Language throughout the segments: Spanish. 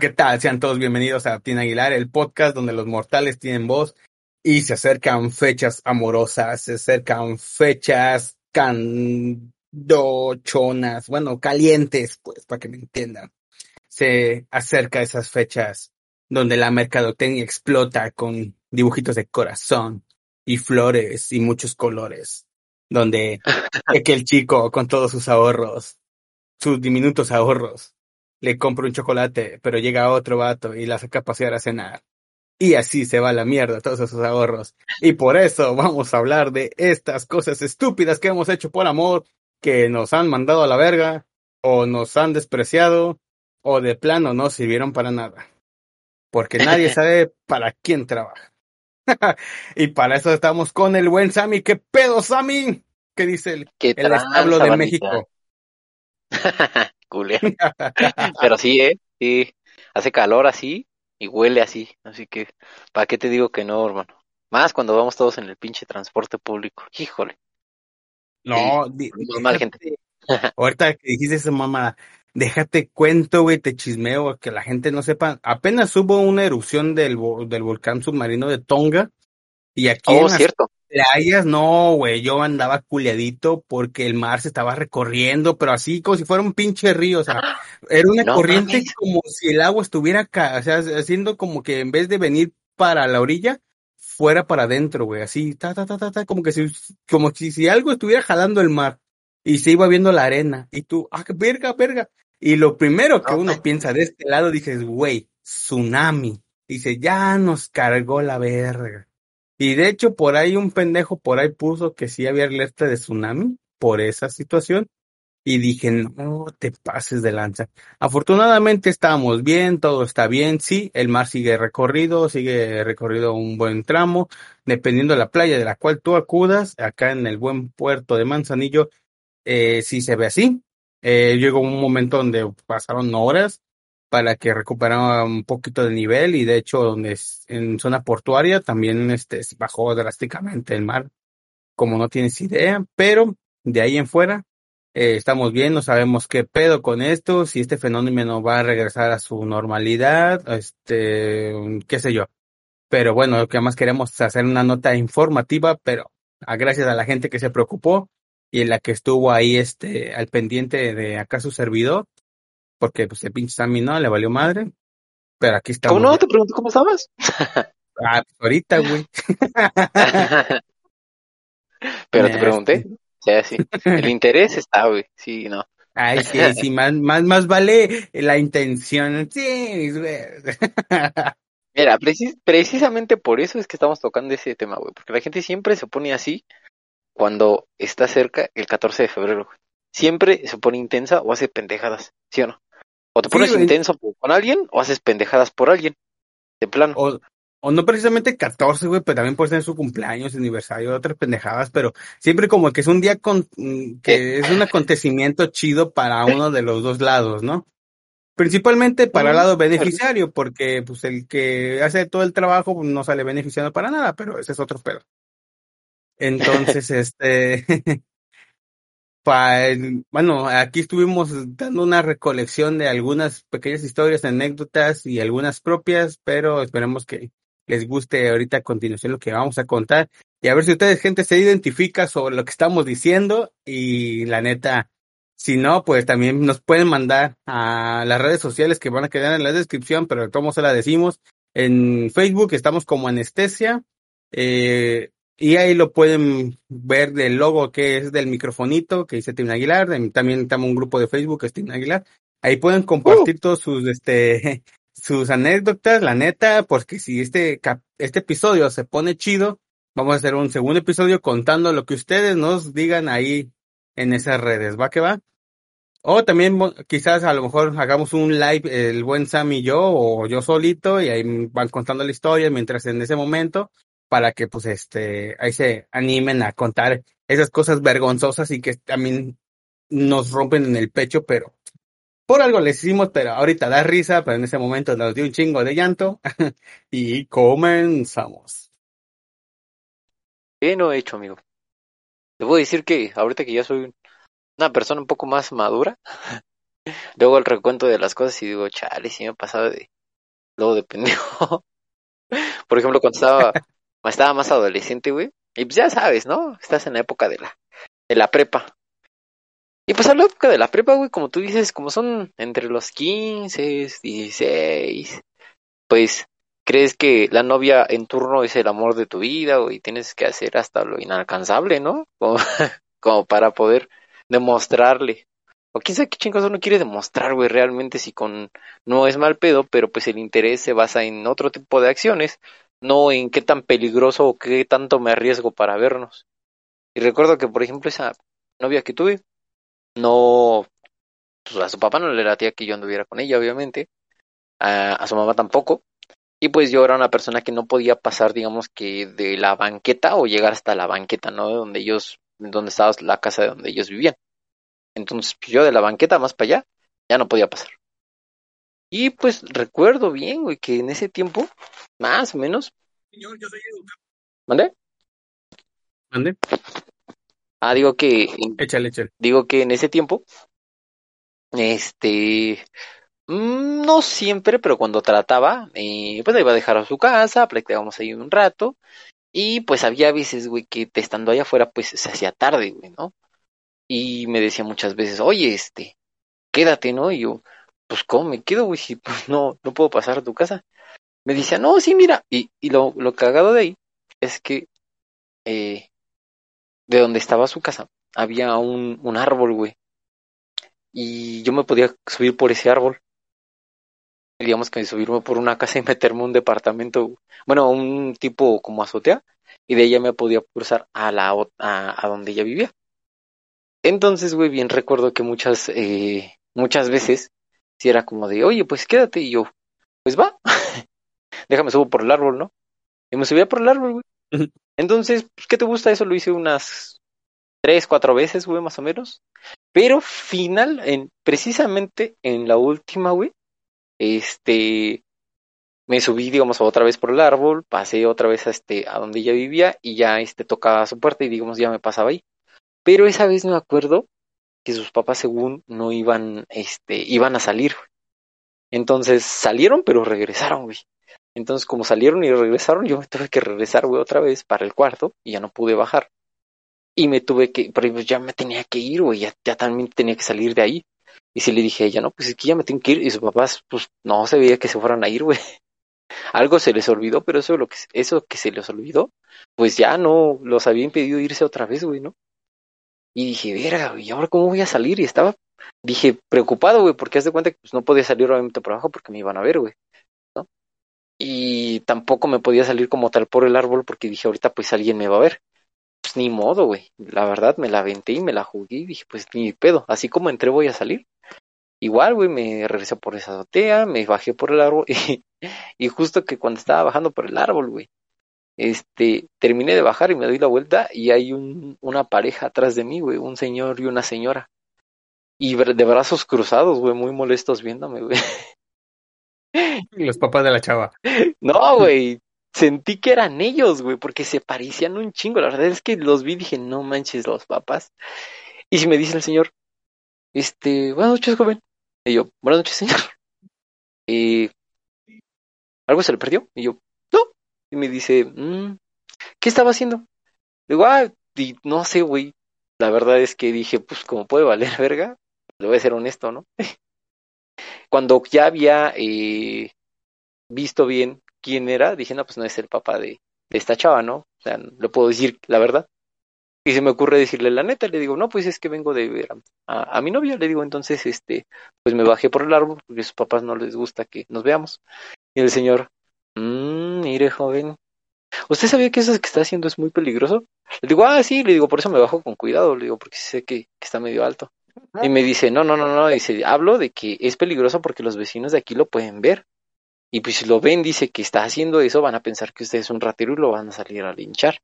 ¿qué tal? Sean todos bienvenidos a Tina Aguilar, el podcast donde los mortales tienen voz y se acercan fechas amorosas, se acercan fechas candochonas, bueno, calientes, pues, para que me entiendan. Se acerca esas fechas donde la mercadotecnia explota con dibujitos de corazón y flores y muchos colores, donde que el chico con todos sus ahorros, sus diminutos ahorros, le compra un chocolate, pero llega otro vato y la saca a pasear a cenar. Y así se va a la mierda todos esos ahorros. Y por eso vamos a hablar de estas cosas estúpidas que hemos hecho por amor, que nos han mandado a la verga, o nos han despreciado, o de plano no sirvieron para nada. Porque nadie sabe para quién trabaja. y para eso estamos con el buen Sammy. ¿Qué pedo, Sammy? ¿Qué dice el, ¿Qué el establo de México? Pero sí, ¿eh? Sí. Hace calor así y huele así. Así que, ¿para qué te digo que no, hermano? Más cuando vamos todos en el pinche transporte público. Híjole. No, sí, mal, gente. Ahorita que dijiste esa mamá, déjate cuento, güey, te chismeo, que la gente no sepa. Apenas hubo una erupción del, del volcán submarino de Tonga. Y aquí oh, en las cierto. playas, no, güey, yo andaba culiadito porque el mar se estaba recorriendo, pero así como si fuera un pinche río, o sea, era una No corriente como si el agua estuviera acá, o sea, haciendo como que en vez de venir para la orilla, fuera para adentro, güey, así, ta, ta, ta, ta, ta, como que si, como si, si algo estuviera jalando el mar y se iba viendo la arena, y tú, ah, verga, verga. Y lo primero que No uno piensa de este lado, dices, güey, tsunami. Dice, ya nos cargó la verga. Y de hecho, por ahí un pendejo por ahí puso que sí había alerta de tsunami por esa situación. Y dije, no te pases de lanza. Afortunadamente estamos bien, todo está bien. Sí, el mar sigue recorrido, sigue recorrido un buen tramo, dependiendo de la playa de la cual tú acudas. Acá en el buen puerto de Manzanillo, eh, sí se ve así. Eh, llegó un momento donde pasaron horas para que recuperara un poquito de nivel y de hecho donde es en zona portuaria también este bajó drásticamente el mar, como no tienes idea, pero de ahí en fuera eh, estamos bien, no sabemos qué pedo con esto, si este fenómeno va a regresar a su normalidad, este, qué sé yo. Pero bueno, lo que más queremos hacer una nota informativa, pero a gracias a la gente que se preocupó y en la que estuvo ahí este al pendiente de acá su servidor, porque pues el pinche Sammy no le valió madre, pero aquí estamos. ¿Cómo no? Te pregunto cómo estabas. Ah, pues, ahorita, güey. Pero te pregunté. O sea, sí. El interés está, güey. Sí, no. Ay, sí, sí, más, más, más vale la intención. Sí, güey. Mira, precis- precisamente por eso es que estamos tocando ese tema, güey. Porque la gente siempre se pone así cuando está cerca el 14 de febrero, güey. Siempre se pone intensa o hace pendejadas, ¿sí o no? O te Sí, pones güey. intenso con alguien o haces pendejadas por alguien. De plano. O, o no precisamente 14, güey, pero también puede ser su cumpleaños, aniversario, otras pendejadas, pero siempre como que es un día con, mm, que es un acontecimiento chido para uno de los dos lados, ¿no? Principalmente para el lado beneficiario, porque pues el que hace todo el trabajo pues, no sale beneficiado para nada, pero ese es otro pedo. Entonces, este, bueno, aquí estuvimos dando una recolección de algunas pequeñas historias, anécdotas y algunas propias, pero esperemos que les guste ahorita a continuación lo que vamos a contar y a ver si ustedes, gente, se identifica sobre lo que estamos diciendo y la neta, si no, pues también nos pueden mandar a las redes sociales que van a quedar en la descripción, pero como se la decimos, en Facebook estamos como Anestesia, eh, y ahí lo pueden ver del logo que es del microfonito que dice Tim Aguilar. También estamos un grupo de Facebook que es Tim Aguilar. Ahí pueden compartir todos sus, este, sus anécdotas, la neta, porque si este, cap- este episodio se pone chido, vamos a hacer un segundo episodio contando lo que ustedes nos digan ahí en esas redes. ¿Va que va? O también quizás a lo mejor hagamos un live el buen Sam y yo o yo solito y ahí van contando la historia mientras en ese momento para que pues este ahí se animen a contar esas cosas vergonzosas y que también nos rompen en el pecho, pero por algo les hicimos, pero ahorita da risa, pero en ese momento nos dio un chingo de llanto y comenzamos. ¿Qué no he hecho, amigo? Te a decir que ahorita que ya soy una persona un poco más madura, luego el recuento de las cosas y digo, chale, sí me ha pasado de, luego de pendejo. Por ejemplo, cuando estaba, estaba más adolescente, güey, y pues ya sabes, ¿no? Estás en la época de la, de la prepa. Y pues a la época de la prepa, güey, como tú dices, como son entre los 15, 16, pues crees que la novia en turno es el amor de tu vida, güey, tienes que hacer hasta lo inalcanzable, ¿no? Como, para poder demostrarle. O quién sabe qué chingados uno quiere demostrar, güey, realmente si con no es mal pedo, pero pues el interés se basa en otro tipo de acciones, no en qué tan peligroso o qué tanto me arriesgo para vernos. Y recuerdo que, por ejemplo, esa novia que tuve, no, pues a su papá no le latía que yo anduviera con ella, obviamente, a, su mamá tampoco, y pues yo era una persona que no podía pasar, digamos que de la banqueta o llegar hasta la banqueta, ¿no? Donde ellos, donde estaba la casa de donde ellos vivían. Entonces, pues yo de la banqueta más para allá, ya no podía pasar. Y pues recuerdo bien, güey, que en ese tiempo, más o menos. Señor, yo soy ¿Mande? ¿Mande? Ah, digo que. Échale, échale. Digo que en ese tiempo, este. Mm, no siempre, pero cuando trataba, eh, pues la iba a dejar a su casa, platicábamos ahí un rato. Y pues había veces, güey, que estando allá afuera, pues se hacía tarde, güey, ¿no? Y me decía muchas veces, oye, este, quédate, ¿no? Y yo, pues, ¿cómo me quedo, güey? Si pues no, no puedo pasar a tu casa. Me decía, no, sí, mira. Y, y lo, lo cagado de ahí es que eh, de donde estaba su casa había un, un árbol, güey. Y yo me podía subir por ese árbol. Digamos que subirme por una casa y meterme un departamento, bueno, un tipo como azotea, y de ella me podía cruzar a la a, a donde ella vivía. Entonces, güey, bien recuerdo que muchas, eh, muchas veces, si era como de, oye, pues quédate, y yo, pues va, déjame subo por el árbol, ¿no? Y me subía por el árbol, güey. Entonces, pues, ¿qué te gusta? Eso lo hice unas tres, cuatro veces, güey, más o menos. Pero final, en, precisamente en la última, güey, este, me subí, digamos, otra vez por el árbol, pasé otra vez a este, a donde ella vivía y ya, este, tocaba su puerta y, digamos, ya me pasaba ahí. Pero esa vez me acuerdo que sus papás, según, no iban, este, iban a salir. Entonces salieron, pero regresaron, güey. Entonces, como salieron y regresaron, yo me tuve que regresar, güey, otra vez para el cuarto y ya no pude bajar. Y me tuve que, pero ya me tenía que ir, güey, ya, ya también tenía que salir de ahí. Y si le dije a ella, no, pues es que ya me tengo que ir. Y sus papás, pues no se veía que se fueran a ir, güey. Algo se les olvidó, pero eso, lo que, eso que se les olvidó, pues ya no los había impedido irse otra vez, güey, ¿no? Y dije, verga, ¿y ahora cómo voy a salir? Y estaba, dije, preocupado, güey, porque haz de cuenta que pues, no podía salir obviamente por abajo porque me iban a ver, güey y tampoco me podía salir como tal por el árbol porque dije, ahorita pues alguien me va a ver. Pues ni modo, güey. La verdad, me la aventé y me la jugué y dije, pues ni pedo. Así como entré voy a salir. Igual, güey, me regresé por esa azotea, me bajé por el árbol y, y justo que cuando estaba bajando por el árbol, güey, este, terminé de bajar y me doy la vuelta y hay un, una pareja atrás de mí, güey, un señor y una señora. Y de brazos cruzados, güey, muy molestos viéndome, güey. Los papás de la chava. No, güey. Sentí que eran ellos, güey, porque se parecían un chingo. La verdad es que los vi y dije, no manches, los papás. Y si me dice el señor, este, buenas noches, joven. Y yo, buenas noches, señor. Y, ¿algo se le perdió? Y yo. Y me dice, mmm, ¿qué estaba haciendo? Digo, ah, no sé, güey. La verdad es que dije, pues, como puede valer verga, le voy a ser honesto, ¿no? Cuando ya había eh, visto bien quién era, dije, no, pues no es el papá de, esta chava, ¿no? O sea, le puedo decir la verdad. Y se me ocurre decirle la neta, le digo, no, pues es que vengo de ver a, mi novia, le digo, entonces, este, pues me bajé por el árbol porque sus papás no les gusta que nos veamos. Y el señor, mmm, mire, joven, ¿usted sabía que eso que está haciendo es muy peligroso? Le digo, ah, sí, le digo, por eso me bajo con cuidado, le digo, porque sé que, que está medio alto. Y me dice, no, no, no, no, dice, hablo de que es peligroso porque los vecinos de aquí lo pueden ver. Y pues si lo ven, dice que está haciendo eso, van a pensar que usted es un ratero y lo van a salir a linchar.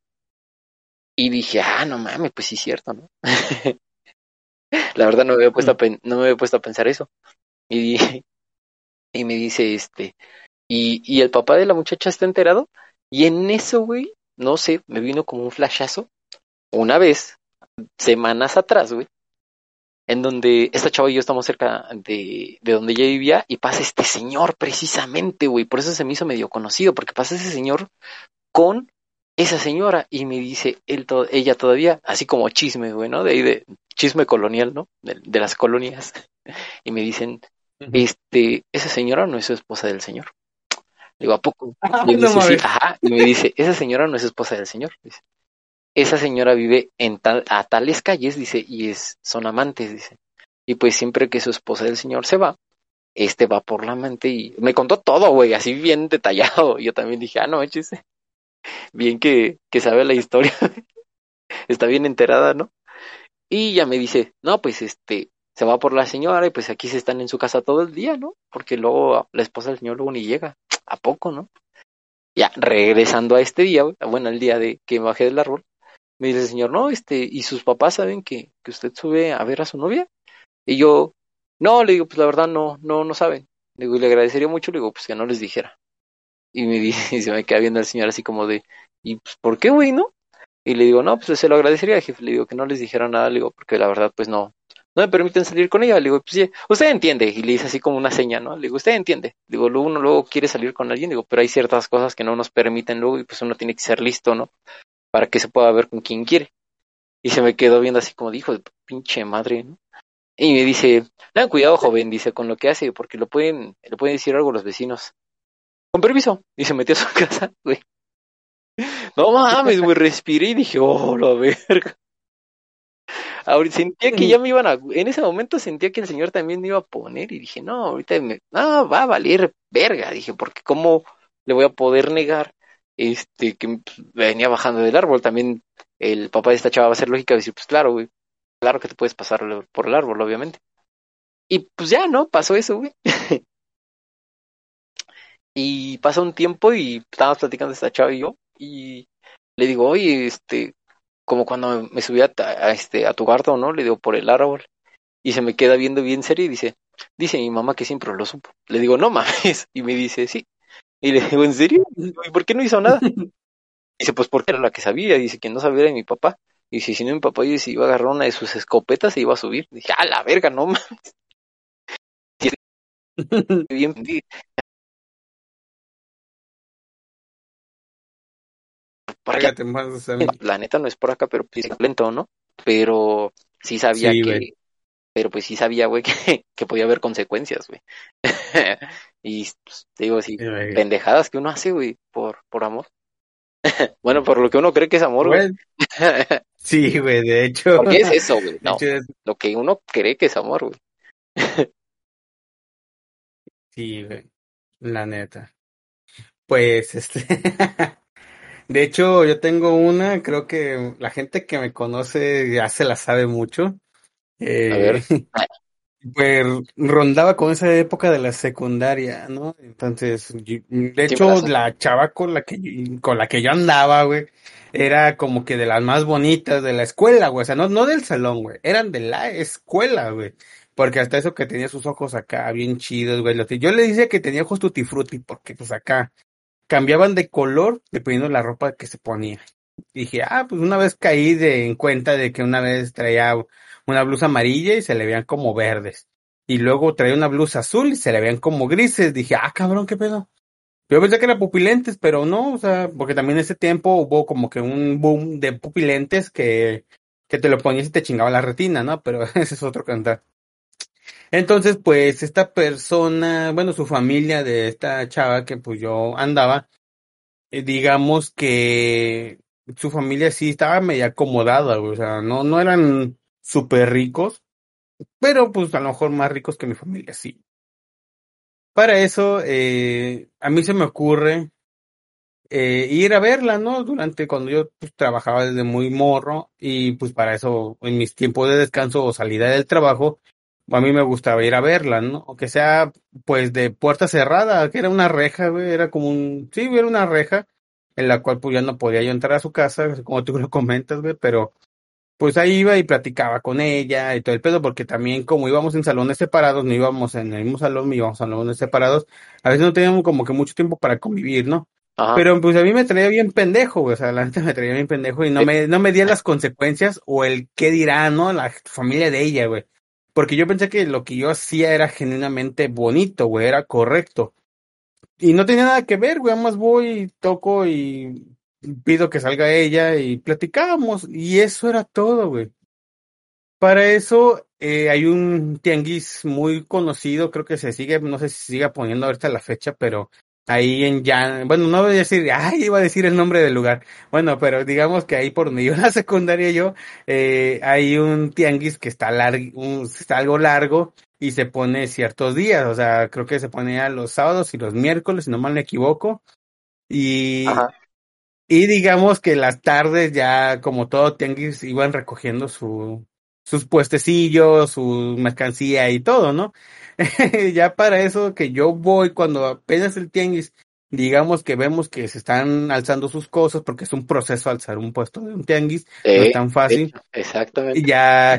Y dije, ah, no mames, pues sí es cierto, ¿no? La verdad no me había puesto a, no me había puesto a pensar eso. Y, y me dice, este, y, y el papá de la muchacha está enterado. Y en eso, güey, no sé, me vino como un flashazo. Una vez, semanas atrás, güey, en donde esta chava y yo estamos cerca de, de donde ella vivía y pasa este señor precisamente, güey. Por eso se me hizo medio conocido, porque pasa ese señor con esa señora y me dice él ella todavía, así como chisme, güey, ¿no? De ahí de chisme colonial, ¿no? De, las colonias. Y me dicen, este, esa señora no es su esposa del señor. Digo, ¿a poco? y, me dice, ajá, y me dice, esa señora no es esposa del señor. Dice, esa señora vive en tal, a tales calles, dice, y es, son amantes, dice. Y pues siempre que su esposa del señor se va, este va por la amante y me contó todo, güey, así bien detallado. Yo también dije, ah, no, échese. Bien que, que sabe la historia. Está bien enterada, ¿no? Y ya me dice, no, pues este, se va por la señora y pues aquí se están en su casa todo el día, ¿no? Porque luego la esposa del señor luego ni llega. ¿A poco, no? Ya, regresando a este día, bueno, el día de que bajé del árbol, me dice el señor, no, este, ¿y sus papás saben que, que usted sube a ver a su novia? Y yo, no, le digo, pues la verdad no, no, no saben. Le digo, y le agradecería mucho, le digo, pues que no les dijera. Y me dice, y se me queda viendo el señor así como de, ¿y pues por qué, güey, no? Y le digo, no, pues se lo agradecería, jefe. Le digo que no les dijera nada, le digo, porque la verdad, pues no, no me permiten salir con ella. Le digo, pues sí, usted entiende. Y le dice así como una seña, ¿no? Le digo, usted entiende. Digo, luego uno luego quiere salir con alguien, digo, pero hay ciertas cosas que no nos permiten luego y pues uno tiene que ser listo, ¿no? Para que se pueda ver con quien quiere. Y se me quedó viendo así como dijo, pinche madre, ¿no? Y me dice, tengan cuidado, joven, dice, con lo que hace, porque lo pueden, le pueden decir algo los vecinos. Con permiso. Y se metió a su casa, güey. No mames, güey, respiré y dije, oh, la verga. Ahorita sentía que ya me iban a, en ese momento sentía que el señor también me iba a poner y dije, no, ahorita me, no, va a valer verga, dije, porque cómo le voy a poder negar este que venía bajando del árbol, también el papá de esta chava va a ser lógica decir, pues claro, güey, claro que te puedes pasar por el árbol, obviamente. Y pues ya, ¿no? Pasó eso, güey. y pasa un tiempo y estábamos platicando esta chava y yo, y le digo, oye, este, como cuando me subí a, este, a tu cuarto, ¿no? Le digo, por el árbol. Y se me queda viendo bien serio y dice, dice mi mamá que siempre lo supo. Le digo, no mames. Y me dice, sí. Y le digo, ¿en serio? ¿Y por qué no hizo nada? Dice, pues porque era la que sabía. Dice que no sabía era mi papá. Y dice, si no mi papá dice, iba a agarrar una de sus escopetas y iba a subir. Dije, a la verga, no mames. bien, La neta no es por acá, pero pues lento, ¿no? Pero sí sabía que. Pero pues sí sabía, güey, que, que podía haber consecuencias, güey. y pues, digo, sí, pendejadas que uno hace, güey, por, por amor. bueno, por lo que uno cree que es amor, güey. sí, güey, de hecho. ¿Por qué es eso, güey? No, lo que uno cree que es amor, güey. sí, güey, la neta. Pues, este. De hecho, yo tengo una, creo que la gente que me conoce ya se la sabe mucho. Eh, a ver. Pues rondaba con esa época de la secundaria, ¿no? Entonces, de hecho, la chava con la que con la que yo andaba, güey, era como que de las más bonitas de la escuela, güey. O sea, no, no del salón, güey. Eran de la escuela, güey. Porque hasta eso que tenía sus ojos acá bien chidos, güey. Yo le decía que tenía ojos tutti frutti, porque pues acá cambiaban de color dependiendo de la ropa que se ponía. dije, ah, pues una vez caí de, en cuenta de que una vez traía una blusa amarilla y se le veían como verdes. Y luego traía una blusa azul y se le veían como grises. Dije, ah, cabrón, qué pedo. Yo pensé que eran pupilentes, pero no, o sea, porque también en ese tiempo hubo como que un boom de pupilentes que, que te lo ponías y te chingaba la retina, ¿no? Pero ese es otro cantar. Entonces, pues esta persona, bueno, su familia de esta chava que pues yo andaba, eh, digamos que su familia sí estaba media acomodada, o sea, no, no eran súper ricos, pero pues a lo mejor más ricos que mi familia, sí. Para eso, eh, a mí se me ocurre eh, ir a verla, ¿no? Durante cuando yo pues, trabajaba desde muy morro y pues para eso en mis tiempos de descanso o salida del trabajo, a mí me gustaba ir a verla, ¿no? Aunque sea, pues, de puerta cerrada, que era una reja, güey, era como un, sí, era una reja, en la cual pues ya no podía yo entrar a su casa, como tú lo comentas, güey, pero pues ahí iba y platicaba con ella y todo el pedo, porque también como íbamos en salones separados, no íbamos en el mismo salón, íbamos en salones separados, a veces no teníamos como que mucho tiempo para convivir, ¿no? Pero pues a mí me traía bien pendejo, güey, o sea, la gente me traía bien pendejo y no me, no me di las consecuencias o el qué dirá, ¿no? La familia de ella, güey. Porque yo pensé que lo que yo hacía era genuinamente bonito, güey, era correcto. Y no tenía nada que ver, güey, más voy, toco y pido que salga ella y platicamos. Y eso era todo, güey. Para eso eh, hay un tianguis muy conocido, creo que se sigue, no sé si sigue poniendo ahorita la fecha, pero ahí en ya, bueno, no voy a decir, ay, iba a decir el nombre del lugar. Bueno, pero digamos que ahí por donde yo la secundaria yo, eh, hay un tianguis que está largo, está algo largo y se pone ciertos días, o sea, creo que se pone a los sábados y los miércoles, si no mal me equivoco. Y, y digamos que las tardes ya, como todo tianguis, iban recogiendo su, sus puestecillos, su mercancía y todo, ¿no? ya para eso que yo voy cuando apenas el tianguis, digamos que vemos que se están alzando sus cosas, porque es un proceso alzar un puesto de un tianguis, no es tan fácil. exactamente. Ya,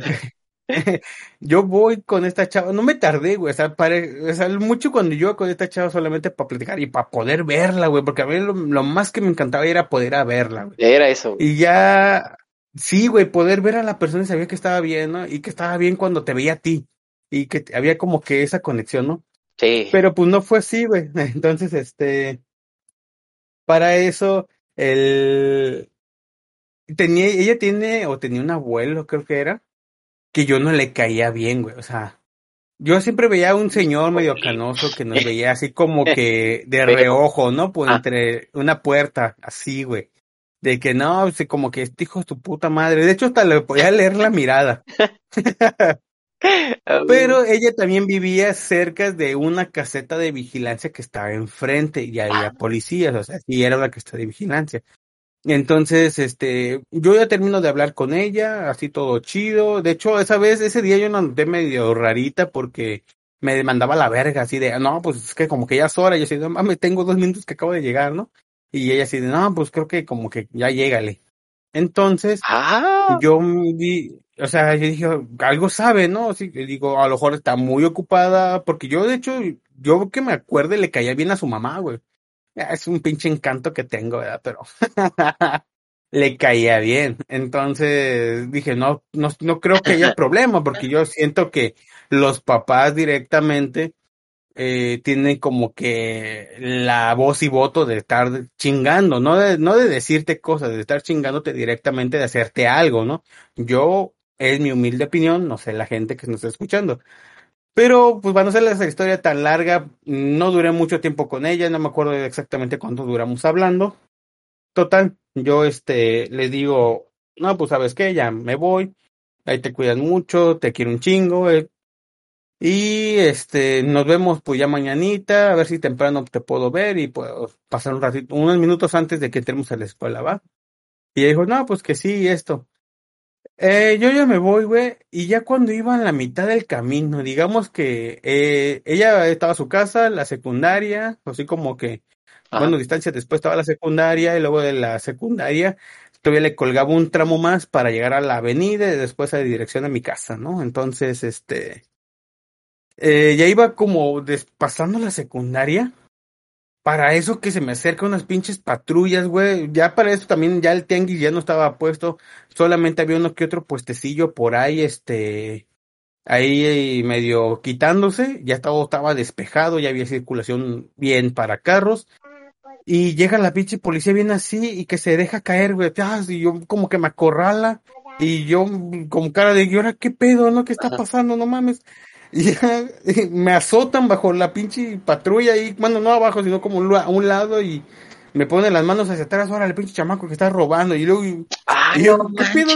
yo voy con esta chava, no me tardé, güey, o sea, o sea, mucho cuando yo con esta chava solamente para platicar y para poder verla, güey, porque a mí lo, más que me encantaba era poder a verla, güey. Era eso. Y ya, Sí, güey, poder ver a la persona y sabía que estaba bien, ¿no? Y que estaba bien cuando te veía a ti. Y que había como que esa conexión, ¿no? Sí. Pero pues no fue así, güey. Entonces, este. Para eso, el. Tenía, ella tiene, o tenía un abuelo, creo que era, que yo no le caía bien, güey. O sea, yo siempre veía a un señor medio canoso que nos veía así como que de reojo, ¿no? Pues entre una puerta, así, güey de que no, como que este hijo es tu puta madre. De hecho, hasta le podía leer la mirada. Pero ella también vivía cerca de una caseta de vigilancia que estaba enfrente y había policías, o sea, sí era una caseta de vigilancia. Entonces, este, yo ya termino de hablar con ella, así todo chido. De hecho, esa vez, ese día yo noté medio rarita porque me demandaba la verga, así de, no, pues es que como que ya es hora, yo así, no mames, tengo dos minutos que acabo de llegar, ¿no? Y ella así de, no, pues creo que como que ya llégale. Entonces, ah. yo vi, o sea, yo dije, algo sabe, ¿no? Así que digo, a lo mejor está muy ocupada, porque yo, de hecho, yo que me acuerde, le caía bien a su mamá, güey. Es un pinche encanto que tengo, ¿verdad? Pero le caía bien. Entonces dije, no, no, no creo que haya problema, porque yo siento que los papás directamente eh, tiene como que la voz y voto de estar chingando, no de, no de decirte cosas, de estar chingándote directamente, de hacerte algo, ¿no? Yo, es mi humilde opinión, no sé la gente que nos está escuchando. Pero, pues, van a ser esa historia tan larga, no duré mucho tiempo con ella, no me acuerdo exactamente cuánto duramos hablando. Total, yo, este, le digo, no, pues, ¿sabes qué? Ya me voy, ahí te cuidas mucho, te quiero un chingo, eh, y este, nos vemos pues ya mañanita, a ver si temprano te puedo ver y puedo pasar un ratito, unos minutos antes de que entremos a la escuela, ¿va? Y ella dijo, no, pues que sí, esto. Eh, yo ya me voy, güey, y ya cuando iba en la mitad del camino, digamos que eh, ella estaba a su casa, la secundaria, así como que, bueno, distancia después estaba la secundaria y luego de la secundaria todavía le colgaba un tramo más para llegar a la avenida y después a la dirección de mi casa, ¿no? Entonces, este, eh, ya iba como pasando la secundaria. Para eso que se me acerca unas pinches patrullas, güey. Ya para eso también ya el tianguis ya no estaba puesto. Solamente había uno que otro puestecillo por ahí, este, ahí medio quitándose. Ya todo estaba despejado, ya había circulación bien para carros. Y llega la pinche policía bien así y que se deja caer, güey. Ah, y yo como que me acorrala. Y yo con cara de, ¿y ahora qué pedo, no? ¿Qué está pasando? No mames. Y me azotan bajo la pinche patrulla y, bueno, no abajo, sino como a un lado y me ponen las manos hacia atrás, ahora el pinche chamaco que está robando y luego, yo, ¿qué pedo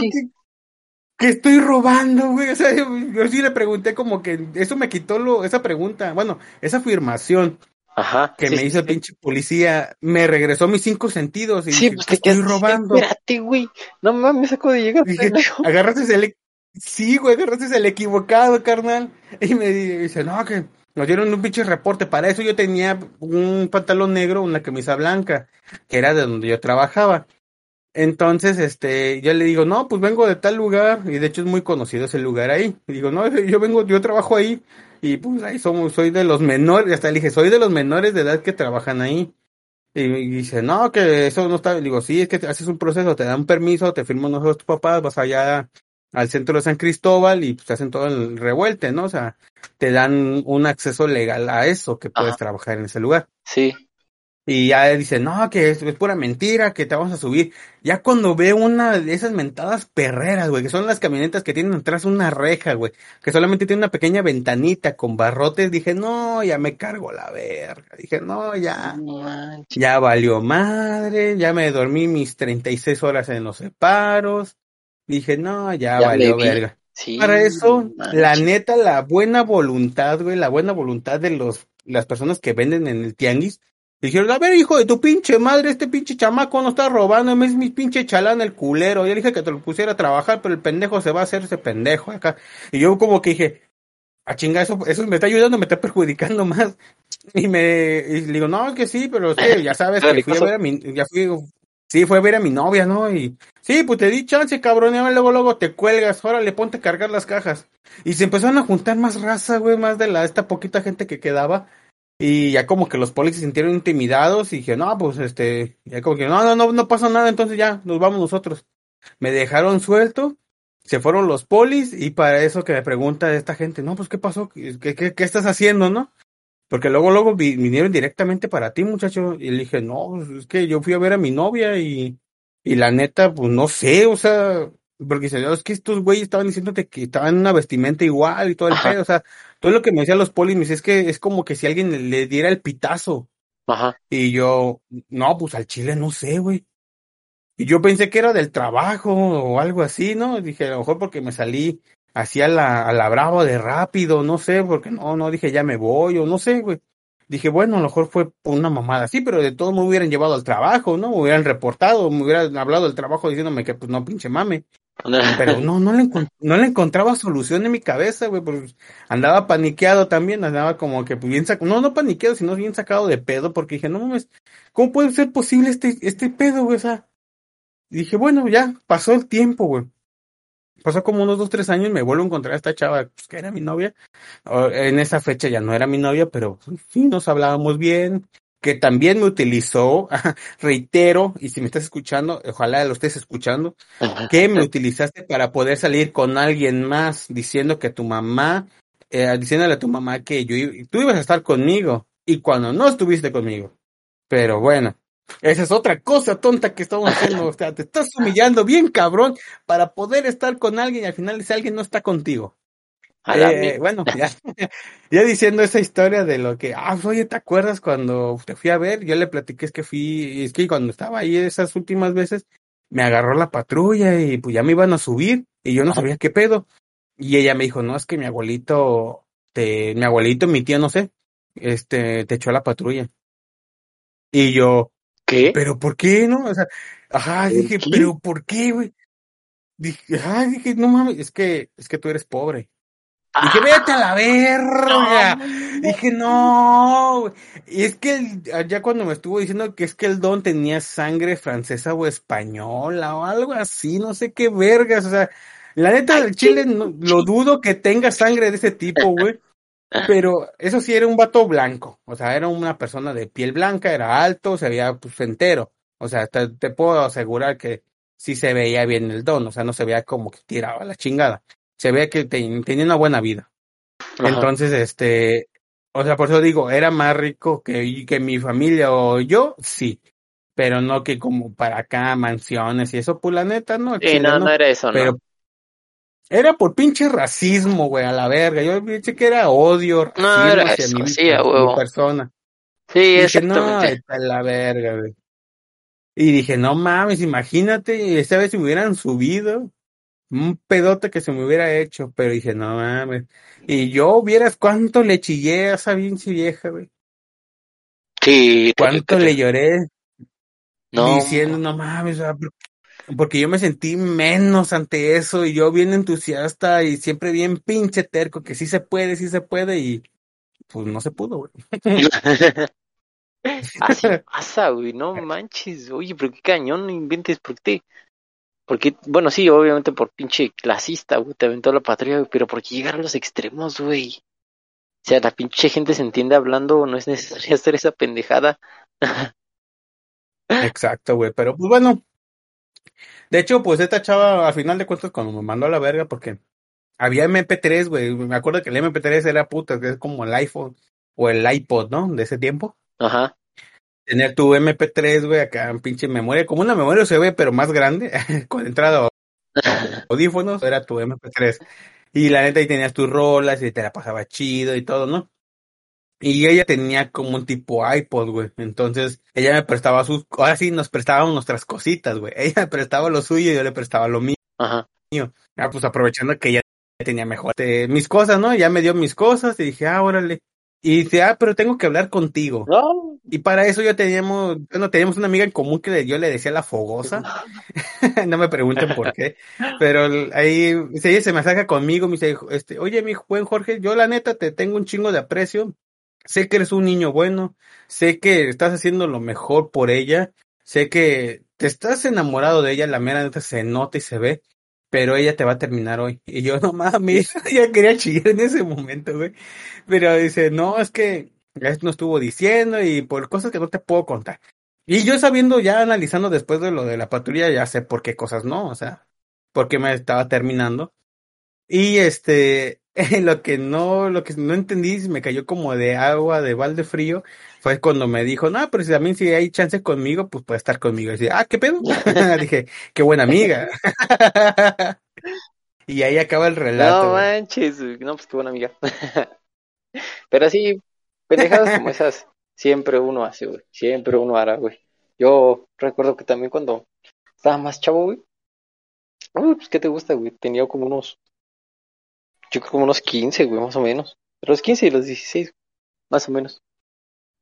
que, estoy robando, güey? O sea, yo, sí le pregunté como que eso me quitó lo, esa pregunta, bueno, esa afirmación. Ajá, que me hizo el pinche policía, me regresó mis cinco sentidos y sí, dije, pues, estoy robando. Espérate, güey, no mames, saco de llegar. Dije, agarraste el, Sí, güey, es el equivocado, carnal. Y me dice, no, que nos dieron un pinche reporte. Para eso yo tenía un pantalón negro, una camisa blanca, que era de donde yo trabajaba. Entonces, este, yo le digo, no, pues vengo de tal lugar, y de hecho es muy conocido ese lugar ahí. Y digo, no, yo vengo, yo trabajo ahí, y pues ahí somos, soy de los menores, hasta le dije, soy de los menores de edad que trabajan ahí. Y, dice, no, que eso no está, digo, sí, es que haces un proceso, te dan permiso, te firman nosotros tus papás, vas allá al centro de San Cristóbal y pues hacen todo el revuelte, ¿no? O sea, te dan un acceso legal a eso, que puedes trabajar en ese lugar. Sí. Y ya dicen, no, que es, es, pura mentira, que te vamos a subir. Ya cuando ve una de esas mentadas perreras, güey, que son las camionetas que tienen atrás una reja, güey, que solamente tiene una pequeña ventanita con barrotes, dije, no, ya me cargo la verga. Dije, no, ya, ya valió madre, ya me dormí mis 36 horas en los separos. Dije, no, ya, valió verga. Para eso, la neta, la buena voluntad, güey, la buena voluntad de los, las personas que venden en el tianguis, Dijeron, a ver, hijo de tu pinche madre, este pinche chamaco no está robando, es mi pinche chalán el culero. Yo dije que te lo pusiera a trabajar, pero el pendejo se va a hacer ese pendejo acá. Y yo como que dije, a chinga, eso, eso me está ayudando, me está perjudicando más. Y me y le digo, no, que sí, pero sí, ya sabes que fui a ver a mi, ya fui, sí, fue a ver a mi novia, ¿no? Y sí, pues te di chance, cabrón, y luego, luego te cuelgas, ahora le ponte a cargar las cajas. Y se empezaron a juntar más raza, güey, más de la, esta poquita gente que quedaba. Y ya como que los polis se sintieron intimidados y dije, no, pues este, ya como que, no, no, no, no pasa nada, entonces ya, nos vamos nosotros. Me dejaron suelto, se fueron los polis y para eso que me pregunta esta gente, no, pues qué pasó, qué, qué, qué estás haciendo, no? Porque luego, luego vinieron directamente para ti, muchacho, y le dije, no, pues es que yo fui a ver a mi novia y, y la neta, pues no sé, o sea, porque es que estos güeyes estaban diciéndote que estaban en una vestimenta igual y todo el pedo, o sea, todo lo que me decían los polis, me dice, es que es como que si alguien le, diera el pitazo. Ajá. Y yo, no, pues al chile no sé, güey. Y yo pensé que era del trabajo o algo así, ¿no? Dije, a lo mejor porque me salí así a la, a la bravo de rápido, no sé, porque no, no dije ya me voy o no sé, güey. Dije, bueno, a lo mejor fue una mamada así, pero de todo me hubieran llevado al trabajo, ¿no? Me hubieran reportado, me hubieran hablado del trabajo diciéndome que pues no pinche mame. Pero no, no le, no le encontraba solución en mi cabeza, güey, pues andaba paniqueado también, andaba como que bien sacado, no, no paniqueado, sino bien sacado de pedo, porque dije, no mames, ¿cómo puede ser posible este, este pedo, güey? O sea, dije, bueno, ya, pasó el tiempo, güey. Pasó como unos dos, tres años, me vuelvo a encontrar a esta chava, pues, que era mi novia. En esa fecha ya no era mi novia, pero sí, nos hablábamos bien, que también me utilizó, reitero, y si me estás escuchando, ojalá lo estés escuchando, que me utilizaste para poder salir con alguien más diciendo que tu mamá, eh, diciéndole a tu mamá que yo, tú ibas a estar conmigo y cuando no estuviste conmigo. Pero bueno, esa es otra cosa tonta que estamos haciendo, o sea, te estás humillando bien cabrón para poder estar con alguien y al final ese alguien no está contigo. Eh, bueno, ya, ya diciendo esa historia de lo que, ah, oye, ¿te acuerdas cuando te fui a ver? Yo le platiqué, es que fui, es que cuando estaba ahí esas últimas veces, me agarró la patrulla y pues ya me iban a subir y yo no sabía qué pedo. Y ella me dijo, no, es que mi abuelito, te, mi abuelito, mi tío, no sé, este, te echó a la patrulla. Y yo, ¿qué? ¿Pero por qué, no? O sea, ajá, dije, ¿pero por qué, güey? Dije, ajá, dije, no mames, es que, es que tú eres pobre. Dije, vete a la verga. Dije, no. Y es que ya cuando me estuvo diciendo que es que el don tenía sangre francesa o española o algo así, no sé qué vergas. O sea, la neta del Chile lo dudo que tenga sangre de ese tipo, güey. Pero eso sí era un vato blanco. O sea, era una persona de piel blanca, era alto, se veía pues entero. O sea, te, te puedo asegurar que sí se veía bien el don. O sea, no se veía como que tiraba la chingada se ve que tenía una buena vida. Entonces, este, o sea, por eso digo, era más rico que, que mi familia o yo, sí. Pero no que como para acá, mansiones y eso, pues la neta, no. Sí, no, no, era eso, pero, Era por pinche racismo, güey, a la verga. Yo pensé que era odio, racismo no, era hacia eso, mi, sí, mi, persona. Sí, dije, no, está la verga, güey. Y dije, no mames, imagínate, esta vez si me hubieran subido, un pedote que se me hubiera hecho, pero dije, no mames. Y yo vieras cuánto le chillé a esa pinche vieja, güey. Sí. Cuánto le lloré. No. Diciendo, no mames, porque yo me sentí menos ante eso y yo bien entusiasta y siempre bien pinche terco, que sí se puede, sí se puede y pues no se pudo, güey. Así pasa, güey, no manches. Oye, pero qué cañón, no inventes, ¿por qué porque, bueno, sí, obviamente por pinche clasista, güey, te aventó la patria, pero ¿por qué llegar a los extremos, güey? O sea, la pinche gente se entiende hablando, no es necesario hacer esa pendejada. Exacto, güey, pero pues bueno, De hecho, pues esta chava, a final de cuentas, cuando me mandó a la verga, porque había MP3, güey. Me acuerdo que el MP3 era puta, que es como el iPhone o el iPod, ¿no? De ese tiempo. Ajá. Tener tu MP3, güey, acá en pinche memoria, como una memoria USB, pero más grande, con entrada audífonos, era tu MP3. Y la neta ahí tenías tus rolas y te la pasaba chido y todo, ¿no? Y ella tenía como un tipo iPod, güey. Entonces, ella me prestaba sus, ahora sí nos prestábamos nuestras cositas, güey. Ella me prestaba lo suyo y yo le prestaba lo mío. Ajá. Ah, pues aprovechando que ella tenía mejor este, mis cosas, ¿no? Ya me dio mis cosas y dije, ah, órale. Y dice, ah, pero tengo que hablar contigo. No. Y para eso yo teníamos, bueno, teníamos una amiga en común que yo le decía la fogosa. no me pregunten por qué. Pero ahí, ella se me acerca conmigo, me dice, este, oye, mi buen Jorge, yo la neta te tengo un chingo de aprecio. Sé que eres un niño bueno. Sé que estás haciendo lo mejor por ella. Sé que te estás enamorado de ella, la mera neta se nota y se ve pero ella te va a terminar hoy. Y yo, no mames, ya quería chillar en ese momento, güey. Pero dice, no, es que esto no estuvo diciendo y por cosas que no te puedo contar. Y yo sabiendo, ya analizando después de lo de la patrulla, ya sé por qué cosas no, o sea, por qué me estaba terminando. Y este, lo que no, lo que no entendí, me cayó como de agua, de balde frío, fue cuando me dijo, no, pero si también si hay chance conmigo, pues puede estar conmigo. Y dije, ah, ¿qué pedo? dije, qué buena amiga. y ahí acaba el relato. No manches, no, pues qué buena amiga. pero así, pendejadas como esas, siempre uno hace, güey. Siempre uno hará, güey. Yo recuerdo que también cuando estaba más chavo, güey. Uy, pues, ¿qué te gusta, güey? Tenía como unos yo creo como unos 15, güey, más o menos. Los 15 y los 16, más o menos.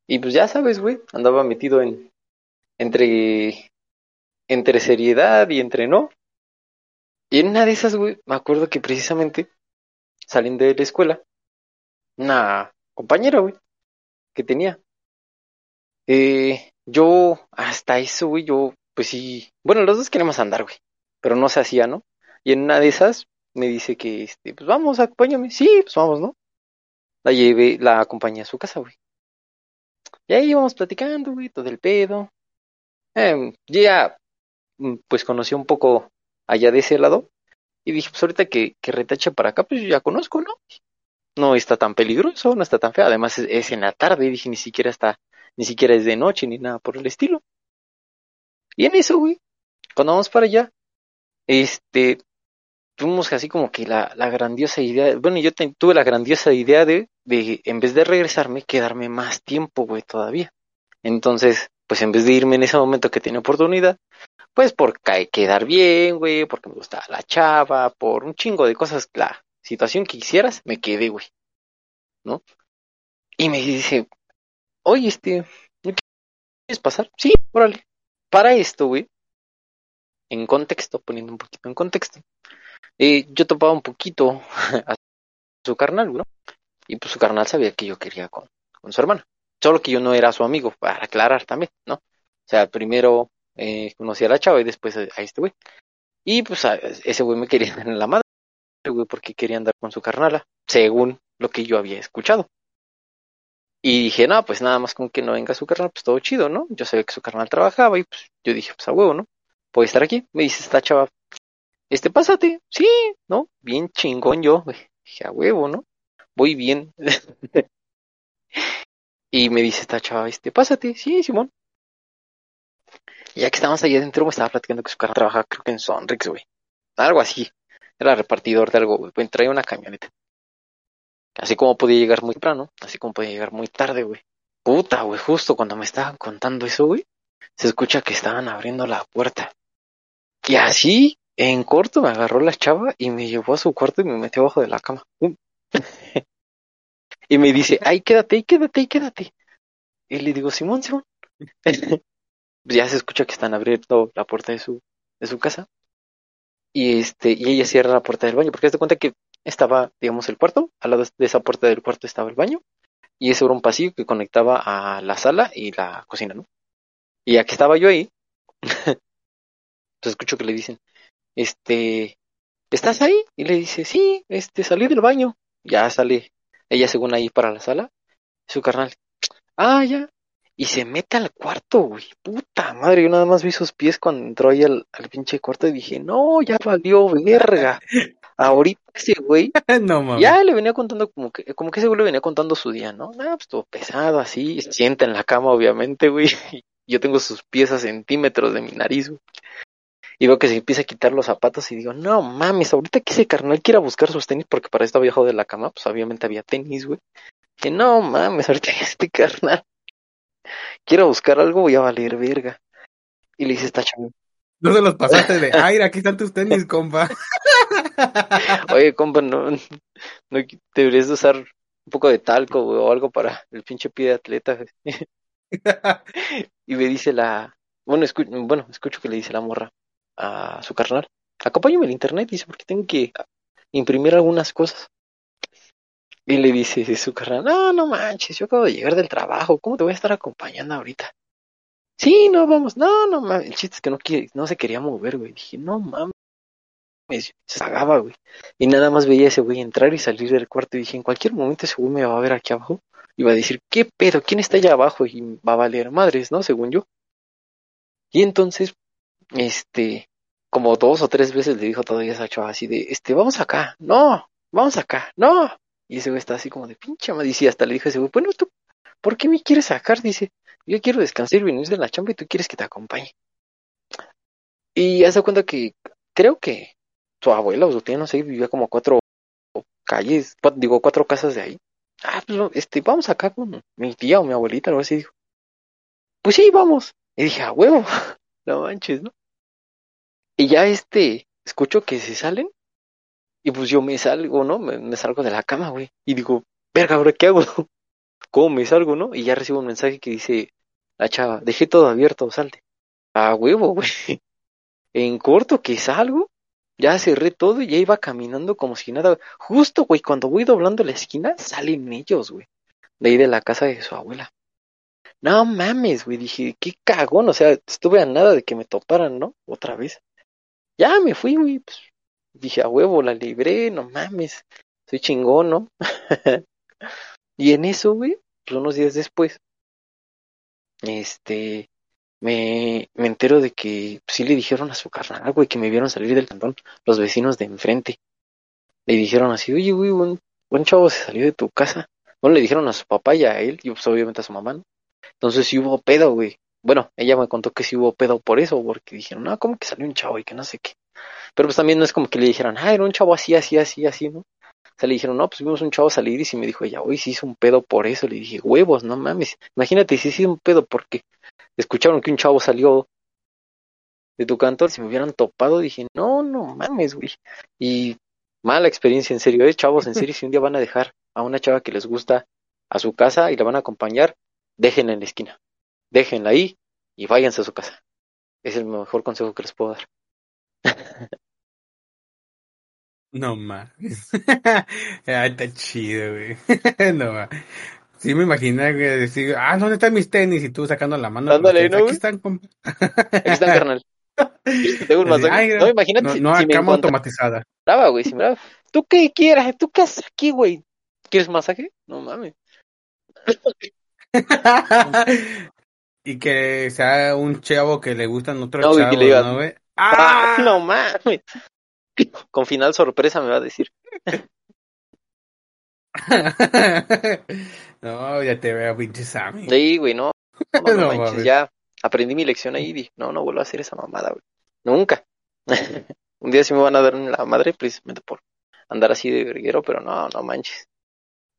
Y pues ya sabes, güey, andaba metido en entre entre seriedad y entre no. Y en una de esas, güey, me acuerdo que precisamente saliendo de la escuela, una compañera, güey, que tenía. Eh, yo, hasta eso, güey, yo, pues sí, bueno, los dos queremos andar, güey, pero no se hacía, ¿no? Y en una de esas, me dice que, este, pues vamos, acompáñame. Sí, pues vamos, ¿no? La llevé, la acompañé a su casa, güey. Y ahí íbamos platicando, güey, todo el pedo. Eh, ya, mm, pues conocí un poco allá de ese lado. Y dije, pues ahorita que, que retache para acá, pues yo ya conozco, ¿no? No está tan peligroso, no está tan feo. Además es, es en la tarde, dije, ni siquiera está, ni siquiera es de noche, ni nada por el estilo. Y en eso, güey, cuando vamos para allá, este, tuvimos así como que la, la grandiosa idea, bueno, yo tuve la grandiosa idea de, de, en vez de regresarme, quedarme más tiempo, güey, todavía. Entonces, pues en vez de irme en ese momento que tenía oportunidad, pues por quedar bien, güey, porque me gustaba la chava, por un chingo de cosas, la situación que quisieras, me quedé, güey, ¿no? Y me dice, oye, este, ¿quieres pasar? Sí, órale. Para esto, güey, en contexto, poniendo un poquito en contexto, eh, yo topaba un poquito a su carnal, ¿no? Y pues su carnal sabía que yo quería con, su hermana. Solo que yo no era su amigo, para aclarar también, ¿no? O sea, primero eh, conocí a la chava y después a, este güey. Y pues ese güey me quería en la madre, güey, porque quería andar con su carnala, según lo que yo había escuchado. Y dije, no, pues nada más con que no venga su carnal, pues todo chido, ¿no? Yo sabía que su carnal trabajaba y pues yo dije, pues a huevo, ¿no? Puede estar aquí. Me dice esta chava, este, pásate, sí, ¿no? Bien chingón yo, dije, a huevo, ¿no? Voy bien. y me dice esta chava, este, pásate, sí, Simón. Ya que estábamos ahí adentro, me estaba platicando que su carro trabajaba, creo que en Sonrix, güey. Algo así. Era repartidor de algo, güey. Traía una camioneta. Así como podía llegar muy temprano, así como podía llegar muy tarde, güey. Puta, güey, justo cuando me estaban contando eso, güey, se escucha que estaban abriendo la puerta. Y así, en corto me agarró la chava y me llevó a su cuarto y me metió abajo de la cama. y me dice, ay, quédate, ahí, quédate, ahí, quédate. Y le digo, Simón, Simón. ya se escucha que están abriendo la puerta de su, de su casa. Y este, y ella cierra la puerta del baño, porque se cuenta que estaba, digamos, el cuarto, al lado de esa puerta del cuarto estaba el baño, y ese era un pasillo que conectaba a la sala y la cocina, ¿no? Y aquí estaba yo ahí, pues escucho que le dicen, este, ¿estás ahí? Y le dice, sí, este, salí del baño. Ya sale ella según ahí para la sala. Su carnal, ah, ya. y se mete al cuarto, güey. Puta madre, yo nada más vi sus pies cuando entró ahí al, al pinche cuarto y dije, no, ya valió verga. Ahorita ese güey, no mames. ya le venía contando como que, como que ese güey le venía contando su día, ¿no? Ah, pues todo pesado así, sienta en la cama, obviamente, güey. Yo tengo sus pies a centímetros de mi nariz, güey. Y veo que se empieza a quitar los zapatos y digo, no mames, ahorita que ese carnal quiera buscar sus tenis, porque para esto había de la cama, pues obviamente había tenis, güey. Que no mames, ahorita que este carnal quiera buscar algo, voy a valer verga. Y le dice esta chava, No se los pasaste de, ay, aquí están tus tenis, compa. oye, compa, no, no deberías de usar un poco de talco, güey, o algo para el pinche pie de atleta. güey". y me dice la, bueno, bueno, escucho que le dice la morra a su carnal, acompáñame al internet, dice, porque tengo que imprimir algunas cosas. Y le dice su carnal, no, no manches, yo acabo de llegar del trabajo, ¿cómo te voy a estar acompañando ahorita? Sí, no, vamos, no, no mames, el chiste es que no, quiere, no se quería mover, güey, dije, no mames, se cagaba, güey. Y nada más veía a ese güey entrar y salir del cuarto y dije, en cualquier momento ese me va a ver aquí abajo y va a decir, ¿qué pedo? ¿Quién está allá abajo? Y va a valer madres, ¿no? Según yo. Y entonces, este, como dos o tres veces le dijo todavía esa chava así de, este, vamos acá, no, vamos acá, no. Y ese güey está así como de pinche madre. Y hasta le dijo a ese güey, bueno, tú, ¿por qué me quieres sacar? Dice, yo quiero descansar y venir de la chamba y tú quieres que te acompañe. Y hace cuenta que, creo que su abuela o su tía, no sé, vivía como cuatro calles, cua- digo, cuatro casas de ahí. Ah, pues, este, vamos acá con mi tía o mi abuelita, algo así, dijo. Pues sí, vamos. Y dije, a huevo, no manches, ¿no? Y ya este, escucho que se salen, y pues yo me salgo, ¿no? Me, salgo de la cama, güey. Y digo, verga, ¿ahora qué hago? ¿Cómo me salgo, no? Y ya recibo un mensaje que dice, la chava, dejé todo abierto, salte. A huevo, güey. En corto que salgo, ya cerré todo y ya iba caminando como si nada. Justo, güey, cuando voy doblando la esquina, salen ellos, güey. De ahí de la casa de su abuela. No mames, güey, dije, qué cagón, o sea, estuve a nada de que me toparan, ¿no? Otra vez. Ya me fui, güey, pues. Dije, a huevo, la libré, no mames. Soy chingón, ¿no? y en eso, güey, pues unos días después, este, me, me entero de que pues, sí le dijeron a su carnal, güey, que me vieron salir del cantón los vecinos de enfrente. Le dijeron así, oye, güey, buen, buen chavo se salió de tu casa. Bueno, le dijeron a su papá y a él, y pues obviamente a su mamá, ¿no? Entonces sí hubo pedo, güey. Bueno, ella me contó que sí hubo pedo por eso, porque dijeron, no, ¿cómo que salió un chavo y que no sé qué? Pero pues también no es como que le dijeran, ah, era un chavo así, así, así, así, ¿no? O sea, le dijeron, no, pues vimos un chavo salir y sí me dijo ella, hoy sí hizo un pedo por eso. Le dije, huevos, no mames. Imagínate si hizo un pedo porque escucharon que un chavo salió de tu cantor, si me hubieran topado, dije, no, no mames, güey. Y mala experiencia, en serio, ¿eh? Chavos, en serio, si un día van a dejar a una chava que les gusta a su casa y la van a acompañar, déjenla en la esquina. Déjenla ahí y váyanse a su casa. Es el mejor consejo que les puedo dar. No mames. ah, está chido, güey. no mames. Sí me imagino que decir, ah, ¿dónde están mis tenis? Y tú sacando la mano. los Ándale. ¿no, Aquí están, compa. Aquí están, carnal. Tengo un masaje. No, imagínate no, si, no, si me cama automatizada. güey, si daba, ¿tú qué quieras? ¿Tú qué haces aquí, güey? ¿Quieres masaje? No mames. Y que sea un chavo que le gustan otros No, chavos, ¿no, güey? Ah, ¡Ah! no mames. Con final sorpresa me va a decir. no, ya te veo, pinche Sammy. Sí, güey, no. No, no, No manches, mames. ya aprendí mi lección ahí y dije, no, no vuelvo a hacer esa mamada, güey. Nunca. Un día sí me van a dar en la madre precisamente por andar así de verguero, pero no, no manches.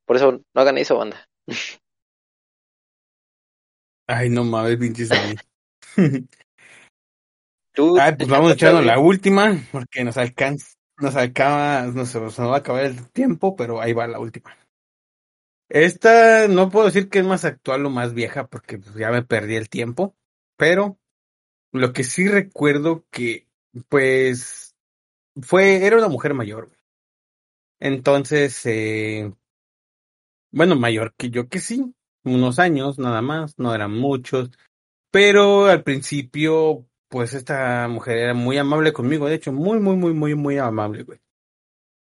Por eso no hagan eso, banda. Ay, no mames, pinche Sammy. Tú, Ay, pues vamos echando güey. la última, porque nos alcanza, nos acaba, no sé, se nos va a acabar el tiempo, pero ahí va la última. Esta no puedo decir que es más actual o más vieja, porque pues, ya me perdí el tiempo, pero lo que sí recuerdo que, pues, fue, era una mujer mayor. Entonces, eh, bueno, mayor que yo que sí, unos años nada más, no eran muchos, pero al principio, pues esta mujer era muy amable conmigo, de hecho, muy, muy, muy, muy, muy amable, güey.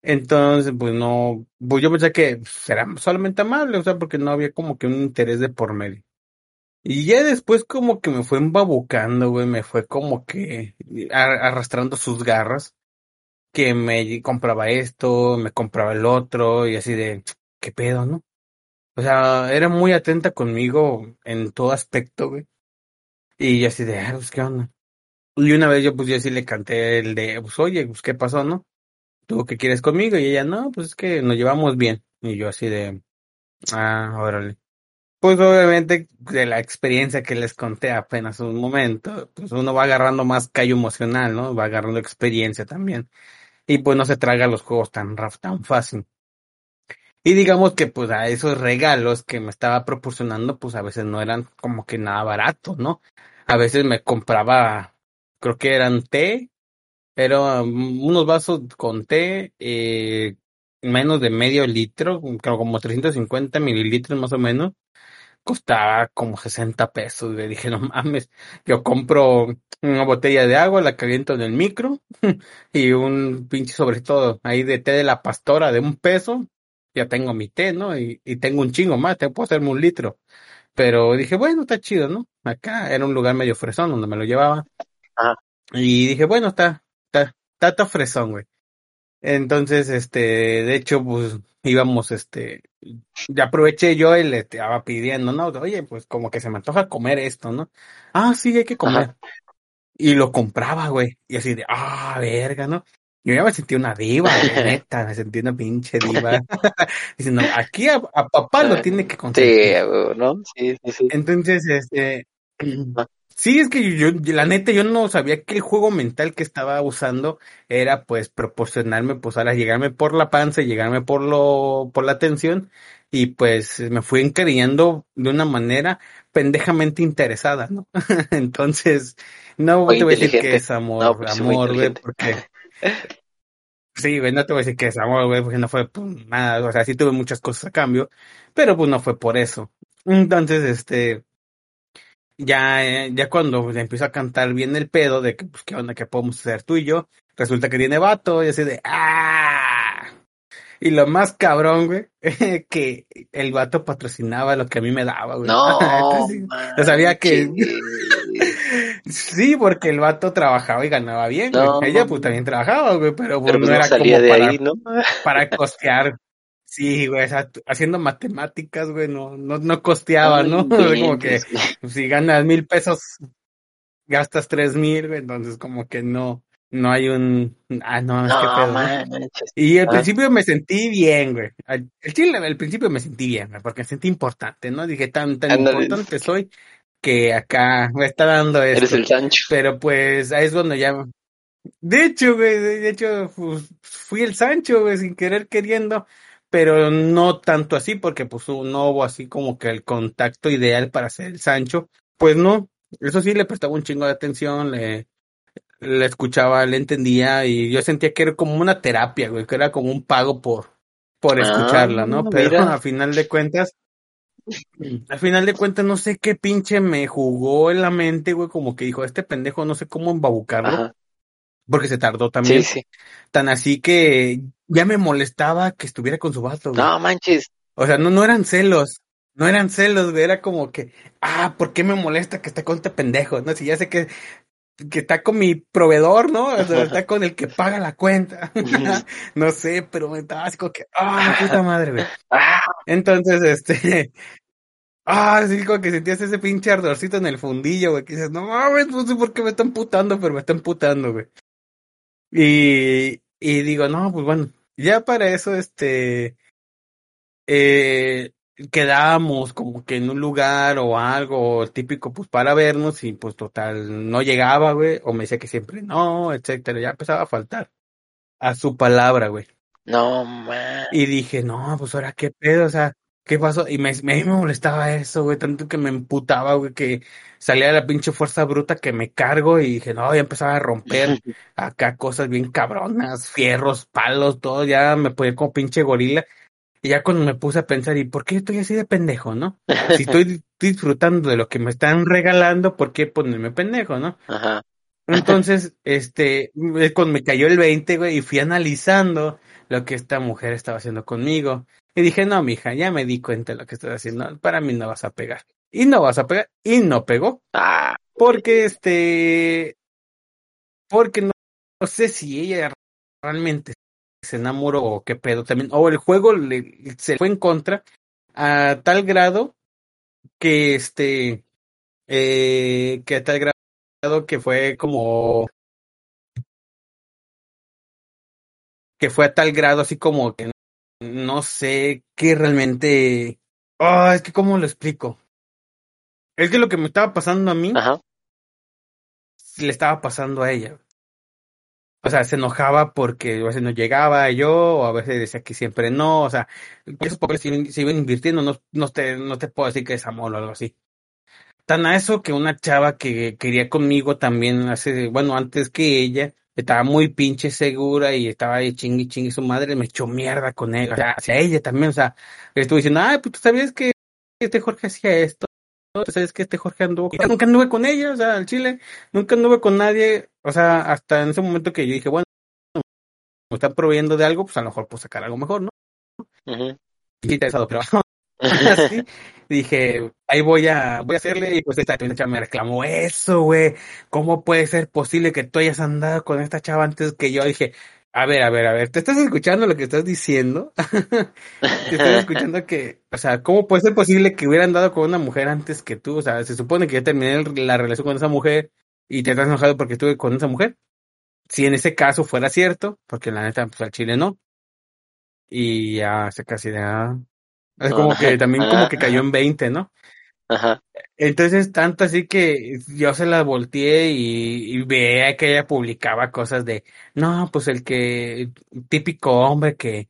Entonces, pues no, pues yo pensé que será solamente amable, o sea, porque no había como que un interés de por medio. Y ya después como que me fue embabucando, güey, me fue como que arrastrando sus garras, que me compraba esto, me compraba el otro, y así de, ¿qué pedo, no? O sea, era muy atenta conmigo en todo aspecto, güey. Y así de, ah, pues, ¿qué onda? Y una vez yo, pues, yo sí le canté el de, pues, oye, pues, ¿qué pasó, no? ¿Tú qué quieres conmigo? Y ella, no, pues, es que nos llevamos bien. Y yo así de, ah, órale. Pues, obviamente, de la experiencia que les conté apenas un momento, pues, uno va agarrando más callo emocional, ¿no? Va agarrando experiencia también. Y, pues, no se traga los juegos tan, tan fácil. Y digamos que pues a esos regalos que me estaba proporcionando, pues a veces no eran como que nada baratos, ¿no? A veces me compraba, creo que eran té, eran unos vasos con té, eh, menos de medio litro, creo como 350 mililitros más o menos, costaba como 60 pesos. Le dije, no mames, yo compro una botella de agua, la caliento en el micro y un pinche sobre todo ahí de té de la pastora de un peso ya tengo mi té, ¿no? Y, y tengo un chingo más, te puedo hacerme un litro. Pero dije, bueno, está chido, ¿no? Acá era un lugar medio fresón donde me lo llevaba. Y dije, bueno, está, está, está, fresón, güey. Entonces, este, de hecho, pues íbamos, este, ya aproveché yo y le estaba pidiendo, ¿no? Oye, pues como que se me antoja comer esto, ¿no? Ah, sí, hay que comer. Y lo compraba, güey. Y así de, ah, verga, ¿no? Yo ya me sentí una diva, neta, me sentí una pinche diva. Diciendo, aquí a, papá lo tiene que conseguir. Sí, ¿no? Sí, sí, sí. Entonces, este, sí, es que yo, la neta, yo no sabía que el juego mental que estaba usando era, pues, proporcionarme, pues, a llegarme por la panza llegarme por lo, por la atención. Y pues me fui encariñando de una manera pendejamente interesada, ¿no? Entonces, no te voy a decir que es amor, pues, amor, güey, porque Sí, güey, no te voy a decir que es amor, güey, porque no fue pues, nada, o sea, sí tuve muchas cosas a cambio, pero pues no fue por eso. Entonces, este, ya, eh, ya cuando pues, empiezo a cantar bien el pedo de que, pues, qué onda, que podemos hacer tú y yo, resulta que tiene vato, y así de, ¡ah! Y lo más cabrón, güey, que el vato patrocinaba lo que a mí me daba, güey. No, yo sabía que... Sí, porque el vato trabajaba y ganaba bien, Ella pues también trabajaba, güey, pero, pues, no, era como para, para costear. Sí, güey, haciendo matemáticas, güey, no, no, no costeaba, ¿no? como que pues, si ganas mil pesos, gastas tres mil, güey, entonces como que no, no hay un, ah, no, es que pedo. Y al ah. principio me sentí bien, güey. El chile, al principio me sentí bien, güey, porque me sentí importante, ¿no? Dije, tan, tan importante soy que acá me está dando esto. Eres el Sancho. Pero pues ahí es donde ya. De hecho, güey, de hecho, pues, fui el Sancho, güey, sin querer queriendo, pero no tanto así, porque pues no hubo así como que el contacto ideal para ser el Sancho. Pues no, eso sí le prestaba un chingo de atención, le, le escuchaba, le entendía y yo sentía que era como una terapia, güey, que era como un pago por, por ah, escucharla, ¿no? Pero a final de cuentas, al final de cuentas, no sé qué pinche me jugó en la mente, güey, como que dijo, este pendejo no sé cómo embabucarlo. Porque se tardó también. Sí, sí. Tan así que ya me molestaba que estuviera con su vato, güey. No manches. O sea, no, no eran celos. No eran celos, güey. Era como que, ah, ¿por qué me molesta que esté con este pendejo? No, si ya sé que, que está con mi proveedor, ¿no? O sea, está con el que paga la cuenta. no sé, pero me estaba así como que, ah, puta madre, güey. Ah. Entonces, este, Ah, sí, como que sentías ese pinche ardorcito en el fundillo, güey. Que dices, no mames, no sé por qué me están putando, pero me están putando, güey. Y, y digo, no, pues bueno, ya para eso, este, eh, quedábamos como que en un lugar o algo típico, pues para vernos y pues total, no llegaba, güey, o me decía que siempre no, etcétera, ya empezaba a faltar a su palabra, güey. No, man. Y dije, no, pues ahora qué pedo, o sea, ¿Qué pasó? Y me, me, molestaba eso, güey, tanto que me emputaba, güey, que salía la pinche fuerza bruta que me cargo y dije, no, ya empezaba a romper acá cosas bien cabronas, fierros, palos, todo, ya me ponía como pinche gorila. Y ya cuando me puse a pensar, ¿y por qué estoy así de pendejo, no? Si estoy disfrutando de lo que me están regalando, ¿por qué ponerme pendejo, no? Ajá. Entonces, este, cuando me cayó el 20, güey, y fui analizando lo que esta mujer estaba haciendo conmigo. Y dije, no, mija, ya me di cuenta de lo que estás haciendo. Para mí no vas a pegar. y no vas a pegar, y no pegó. Ah, Porque este, porque no, no sé si ella realmente se enamoró o qué pedo también, o el juego le, se fue en contra a tal grado que este, eh, que a tal grado que fue como que fue a tal grado así como que no sé qué realmente. Oh, es que cómo lo explico. Es que lo que me estaba pasando a mí ajá. le estaba pasando a ella. O sea, se enojaba porque a veces no llegaba yo, o a veces decía que siempre no, o sea, esos papeles se, se iban invirtiendo, no, no, te, no te puedo decir que es amor o algo así. Tan a eso que una chava que quería conmigo también hace, bueno, antes que ella, estaba muy pinche segura y estaba ahí chingui chingue su madre, me echó mierda con ella, o sea, hacia ella también, o sea, le estuve diciendo, ay, pues tú sabías que este Jorge hacía esto, tú sabes que este Jorge anduvo, y nunca anduve con ella, o sea, al chile, nunca anduve con nadie, o sea, hasta en ese momento que yo dije, bueno, me están proveyendo de algo, pues a lo mejor puedo sacar algo mejor, ¿no? ujú. Y interesado, pero así dije, ahí voy a, voy a hacerle, y pues esta chava me reclamó eso, güey, ¿cómo puede ser posible que tú hayas andado con esta chava antes que yo? Dije, a ver, a ver, a ver, ¿te estás escuchando lo que estás diciendo? Te estás escuchando que, o sea, ¿cómo puede ser posible que hubiera andado con una mujer antes que tú? O sea, se supone que ya terminé la relación con esa mujer y te estás enojado porque estuve con esa mujer. Si en ese caso fuera cierto, porque la neta, pues al chile no. Y ya se casi de, ah, es como que también como que cayó en 20, ¿no? Ajá. Entonces, tanto así que yo se la volteé y, y veía que ella publicaba cosas de, no, pues el que, típico hombre que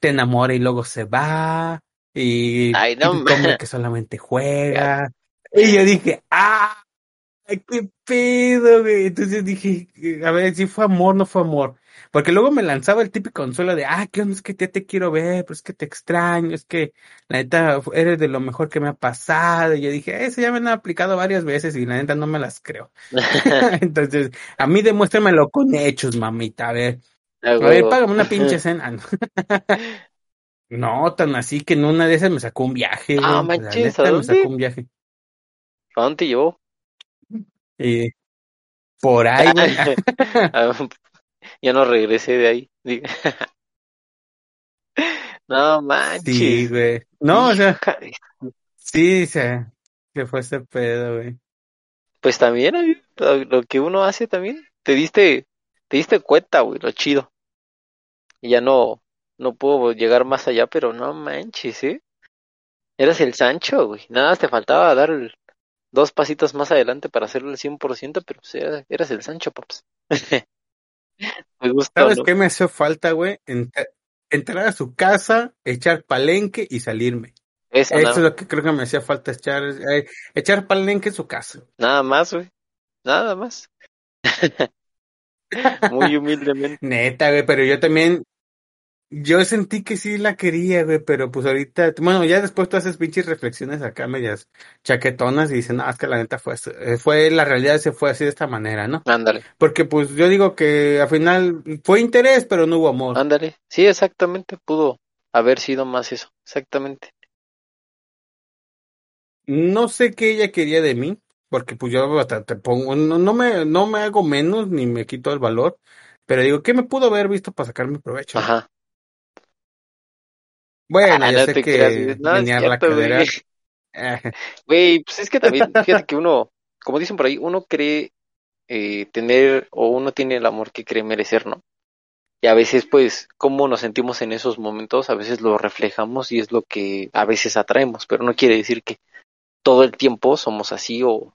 te enamora y luego se va, y Ay, no, típico hombre que solamente juega. Y yo dije, ah, qué pedo, güey. Entonces dije, a ver, si fue amor, no fue amor. Porque luego me lanzaba el típico consuelo de, ah, qué onda, es que ya te quiero ver, pues es que te extraño, es que la neta eres de lo mejor que me ha pasado. Y yo dije, eso ya me han aplicado varias veces y la neta no me las creo. Entonces, a mí demuéstramelo con hechos, mamita. A ver, A a ver, págame una pinche cena. No, tan así que en una de esas me sacó un viaje, Ah, manches, ¿a me sacó un viaje. ¿A dónde te llevó? Y por ahí, güey. Ya no regresé de ahí. No Sí, manches. güey. No, o sea, sí, se, se fue ese pedo, güey. Pues también lo, lo que uno hace también. Te diste, te diste cuenta, güey, lo chido. Y ya no, no puedo llegar más allá, pero no manches, ¿eh? Eras el Sancho, güey. Nada más te faltaba dar el- dos pasitos más adelante para hacerlo al 100%, pero pues era- eras el Sancho, paps. Me ¿Sabes ¿no? qué me hace falta, güey? Ent- entrar a su casa, echar palenque y salirme. Eso, Eso es lo que creo que me hacía falta, echar, eh, echar palenque en su casa. nada más, güey. Nada más. Muy humildemente. Neta, güey, pero yo también, yo sentí que sí la quería, güey, pero pues ahorita, bueno, ya después tú haces pinches reflexiones acá medias chaquetonas y dicen, no, es que la neta fue, eh, fue, la realidad se fue así de esta manera, ¿no? Ándale, Porque pues yo digo que al final fue interés, pero no hubo amor. ándale. Sí, exactamente, pudo haber sido más eso. Exactamente. No sé qué ella quería de mí, porque pues yo hasta te pongo, no, no me, no me hago menos ni me quito el valor, pero digo, ¿qué me pudo haber visto para sacarme provecho? Ajá. Bueno, Ah, ya no sé te que creas. No, es cierto, güey. Güey, pues es que también, fíjate que uno, como dicen por ahí, uno cree eh, tener o uno tiene el amor que cree merecer, ¿no? Y a veces, pues, cómo nos sentimos en esos momentos, a veces lo reflejamos y es lo que a veces atraemos, pero no quiere decir que todo el tiempo somos así o,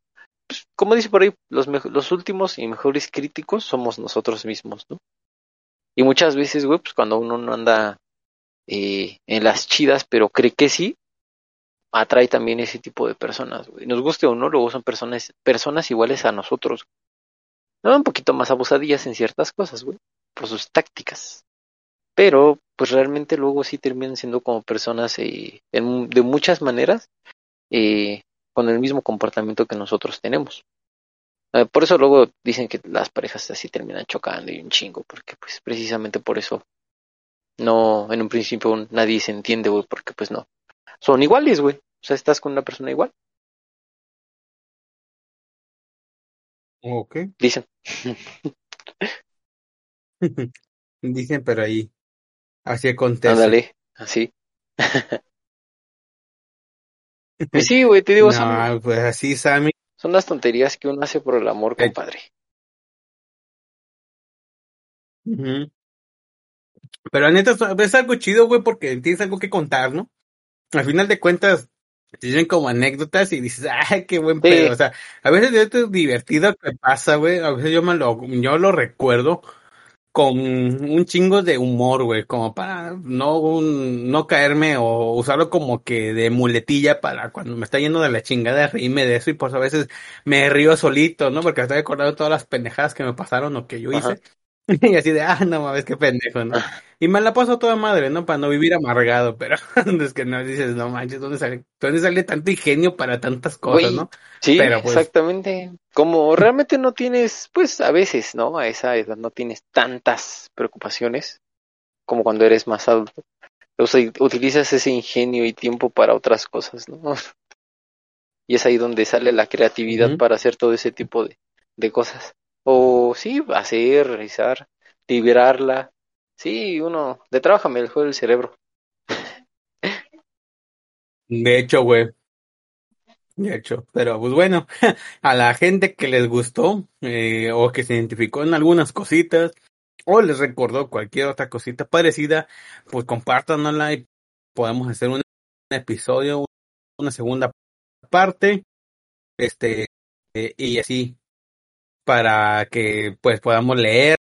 pues, como dice por ahí, los, los últimos y mejores críticos somos nosotros mismos, ¿no? Y muchas veces, güey, pues cuando uno no anda eh, en las chidas, pero cree que sí, atrae también ese tipo de personas. Nos guste o no, luego son personas, personas iguales a nosotros. No, un poquito más abusadillas en ciertas cosas, güey, por sus tácticas. Pero, pues realmente luego sí terminan siendo como personas eh, en- de muchas maneras eh, con el mismo comportamiento que nosotros tenemos. Por eso luego dicen que las parejas así terminan chocando y un chingo, porque pues precisamente por eso no, en un principio nadie se entiende, güey, porque pues no. Son iguales, güey. O sea, estás con una persona igual. Ok. Dicen. Dicen, pero ahí. Así acontece. Ándale, así. y sí, güey, te digo. No, son, pues así, Sammy. Son las tonterías que uno hace por el amor, eh. compadre. Uh. Pero la neta, es- algo chido, güey, porque tienes algo que contar, ¿no? Al final de cuentas, te dicen como anécdotas y dices, ay, qué buen Sí. pedo. O sea, a veces esto es divertido que pasa, güey. A veces yo me lo, yo lo recuerdo con un chingo de humor, güey, como para no, un- no caerme o usarlo como que de muletilla para cuando me está yendo de la chingada, reírme de eso y pues a veces me río solito, ¿no? Porque estoy acordando de todas las pendejadas que me pasaron o que yo Ajá. hice. Y así de, ah, no mames, qué pendejo, ¿no? Y me la paso toda madre, ¿no? Para no vivir amargado, pero es que no dices, no manches, ¿dónde sale, dónde sale tanto ingenio para tantas cosas, ¿no? sí, Pero, pues- exactamente. Como realmente no tienes, pues a veces, ¿no? A esa edad no tienes tantas preocupaciones como cuando eres más adulto. O sea, utilizas ese ingenio y tiempo para otras cosas, ¿no? Y es ahí donde sale la creatividad para hacer todo ese tipo de, de cosas. O sí, hacer, realizar, liberarla. Sí, uno, de trabaja mejor el cerebro. De hecho, güey. De hecho, pero pues bueno, a la gente que les gustó eh, o que se identificó en algunas cositas o les recordó cualquier otra cosita parecida, pues compártanosla y podemos hacer un episodio, una segunda parte, este, eh, y así, para que pues podamos leer,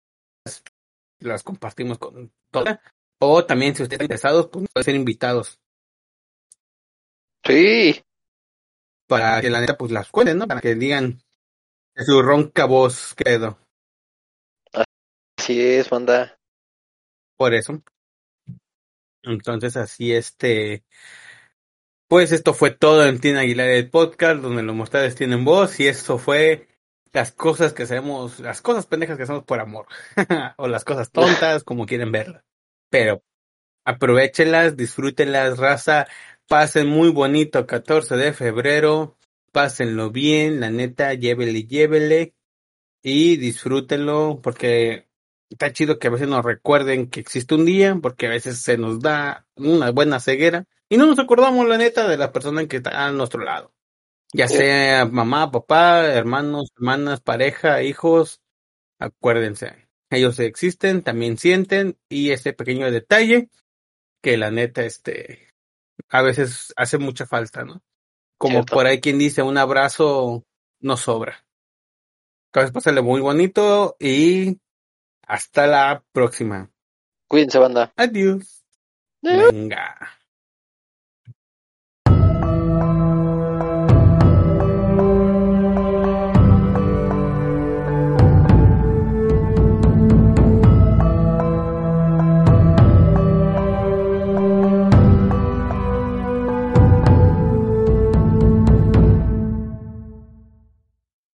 las compartimos con todas, o también si ustedes están interesados, pues pueden ser invitados Sí, para que la neta pues las cuenten, ¿no? Para que digan de su ronca voz, quedo. así es, banda. Por eso. Entonces, así este. Pues esto fue todo en Tina Aguilar el podcast, donde los mostradores tienen voz, y eso fue las cosas que hacemos, las cosas pendejas que hacemos por amor, o las cosas tontas, como quieren verlas. Pero aprovechenlas, disfrútenlas, raza, pasen muy bonito 14 de febrero, pásenlo bien, la neta, llévele, llévele, y disfrútenlo, porque está chido que a veces nos recuerden que existe un día, porque a veces se nos da una buena ceguera y no nos acordamos, la neta, de la persona que está a nuestro lado. Ya Sí. sea mamá, papá, hermanos, hermanas, pareja, hijos, acuérdense, ellos existen, también sienten y ese pequeño detalle que la neta, este, a veces hace mucha falta, ¿no? Como Cierto. por ahí quien dice, un abrazo no sobra. Entonces, pásale muy bonito y hasta la próxima. Cuídense, banda. Adiós. Eh. Venga.